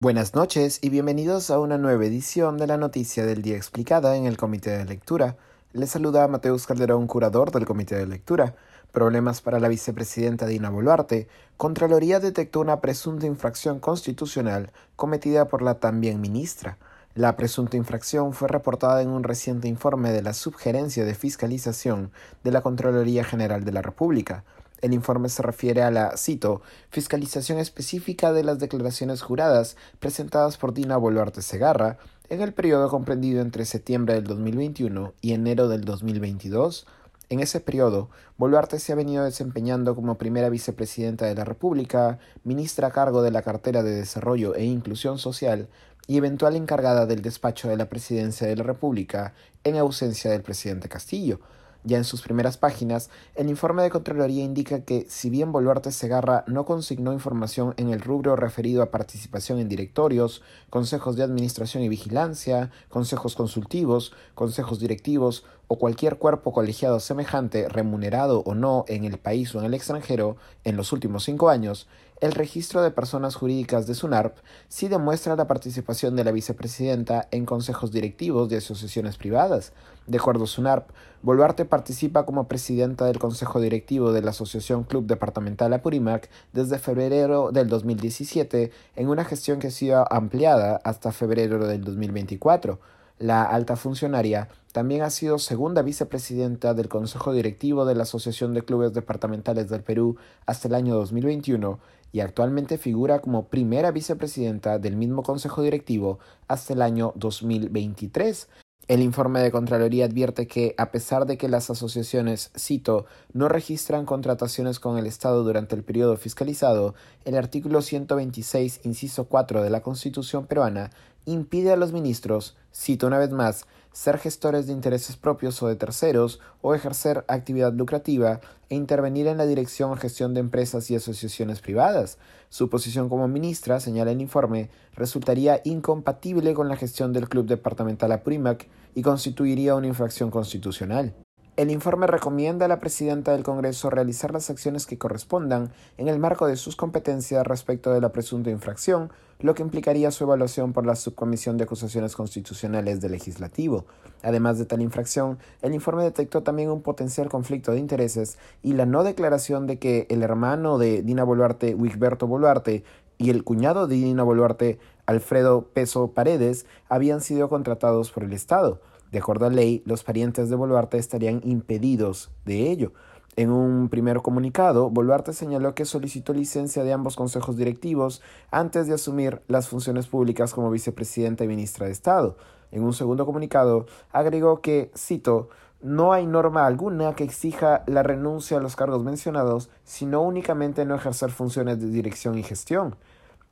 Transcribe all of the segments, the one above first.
Buenas noches y bienvenidos a una nueva edición de la Noticia del Día Explicada en el Comité de Lectura. Les saluda Mateus Calderón, curador del Comité de Lectura. Problemas para la vicepresidenta Dina Boluarte. Contraloría detectó una presunta infracción constitucional cometida por la también ministra. La presunta infracción fue reportada en un reciente informe de la Subgerencia de Fiscalización de la Contraloría General de la República. El informe se refiere a la, cito, fiscalización específica de las declaraciones juradas presentadas por Dina Boluarte Segarra en el periodo comprendido entre septiembre del 2021 y enero del 2022. En ese periodo, Boluarte se ha venido desempeñando como primera vicepresidenta de la República, ministra a cargo de la cartera de Desarrollo e Inclusión Social y eventual encargada del despacho de la Presidencia de la República en ausencia del presidente Castillo. Ya en sus primeras páginas, el informe de Contraloría indica que, si bien Boluarte Segarra no consignó información en el rubro referido a participación en directorios, consejos de administración y vigilancia, consejos consultivos, consejos directivos o cualquier cuerpo colegiado semejante, remunerado o no en el país o en el extranjero, en los últimos cinco años, el registro de personas jurídicas de SUNARP sí demuestra la participación de la vicepresidenta en consejos directivos de asociaciones privadas. De acuerdo a SUNARP, Boluarte participa como presidenta del consejo directivo de la Asociación Club Departamental Apurímac desde febrero del 2017 en una gestión que ha sido ampliada hasta febrero del 2024. La alta funcionaria también ha sido segunda vicepresidenta del Consejo Directivo de la Asociación de Clubes Departamentales del Perú hasta el año 2021 y actualmente figura como primera vicepresidenta del mismo Consejo Directivo hasta el año 2023. El informe de Contraloría advierte que, a pesar de que las asociaciones, cito, no registran contrataciones con el Estado durante el periodo fiscalizado, el artículo 126, inciso 4 de la Constitución peruana impide a los ministros, cito una vez más, ser gestores de intereses propios o de terceros o ejercer actividad lucrativa e intervenir en la dirección o gestión de empresas y asociaciones privadas. Su posición como ministra, señala el informe, resultaría incompatible con la gestión del Club Departamental Apurímac y constituiría una infracción constitucional. El informe recomienda a la presidenta del Congreso realizar las acciones que correspondan en el marco de sus competencias respecto de la presunta infracción, lo que implicaría su evaluación por la Subcomisión de Acusaciones Constitucionales del Legislativo. Además de tal infracción, el informe detectó también un potencial conflicto de intereses y la no declaración de que el hermano de Dina Boluarte, Wigberto Boluarte, y el cuñado de Dina Boluarte, Alfredo Peso Paredes, habían sido contratados por el Estado. De acuerdo a ley, los parientes de Boluarte estarían impedidos de ello. En un primer comunicado, Boluarte señaló que solicitó licencia de ambos consejos directivos antes de asumir las funciones públicas como vicepresidenta y ministra de Estado. En un segundo comunicado, agregó que, cito, no hay norma alguna que exija la renuncia a los cargos mencionados, sino únicamente no ejercer funciones de dirección y gestión.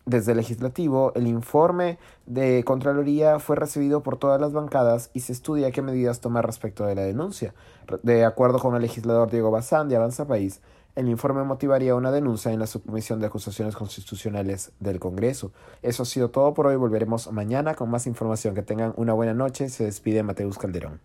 Desde el legislativo, el informe de Contraloría fue recibido por todas las bancadas y se estudia qué medidas tomar respecto de la denuncia. De acuerdo con el legislador Diego Bazán de Avanza País, el informe motivaría una denuncia en la Subcomisión de Acusaciones Constitucionales del Congreso. Eso ha sido todo por hoy. Volveremos mañana con más información. Que tengan una buena noche. Se despide Mateus Calderón.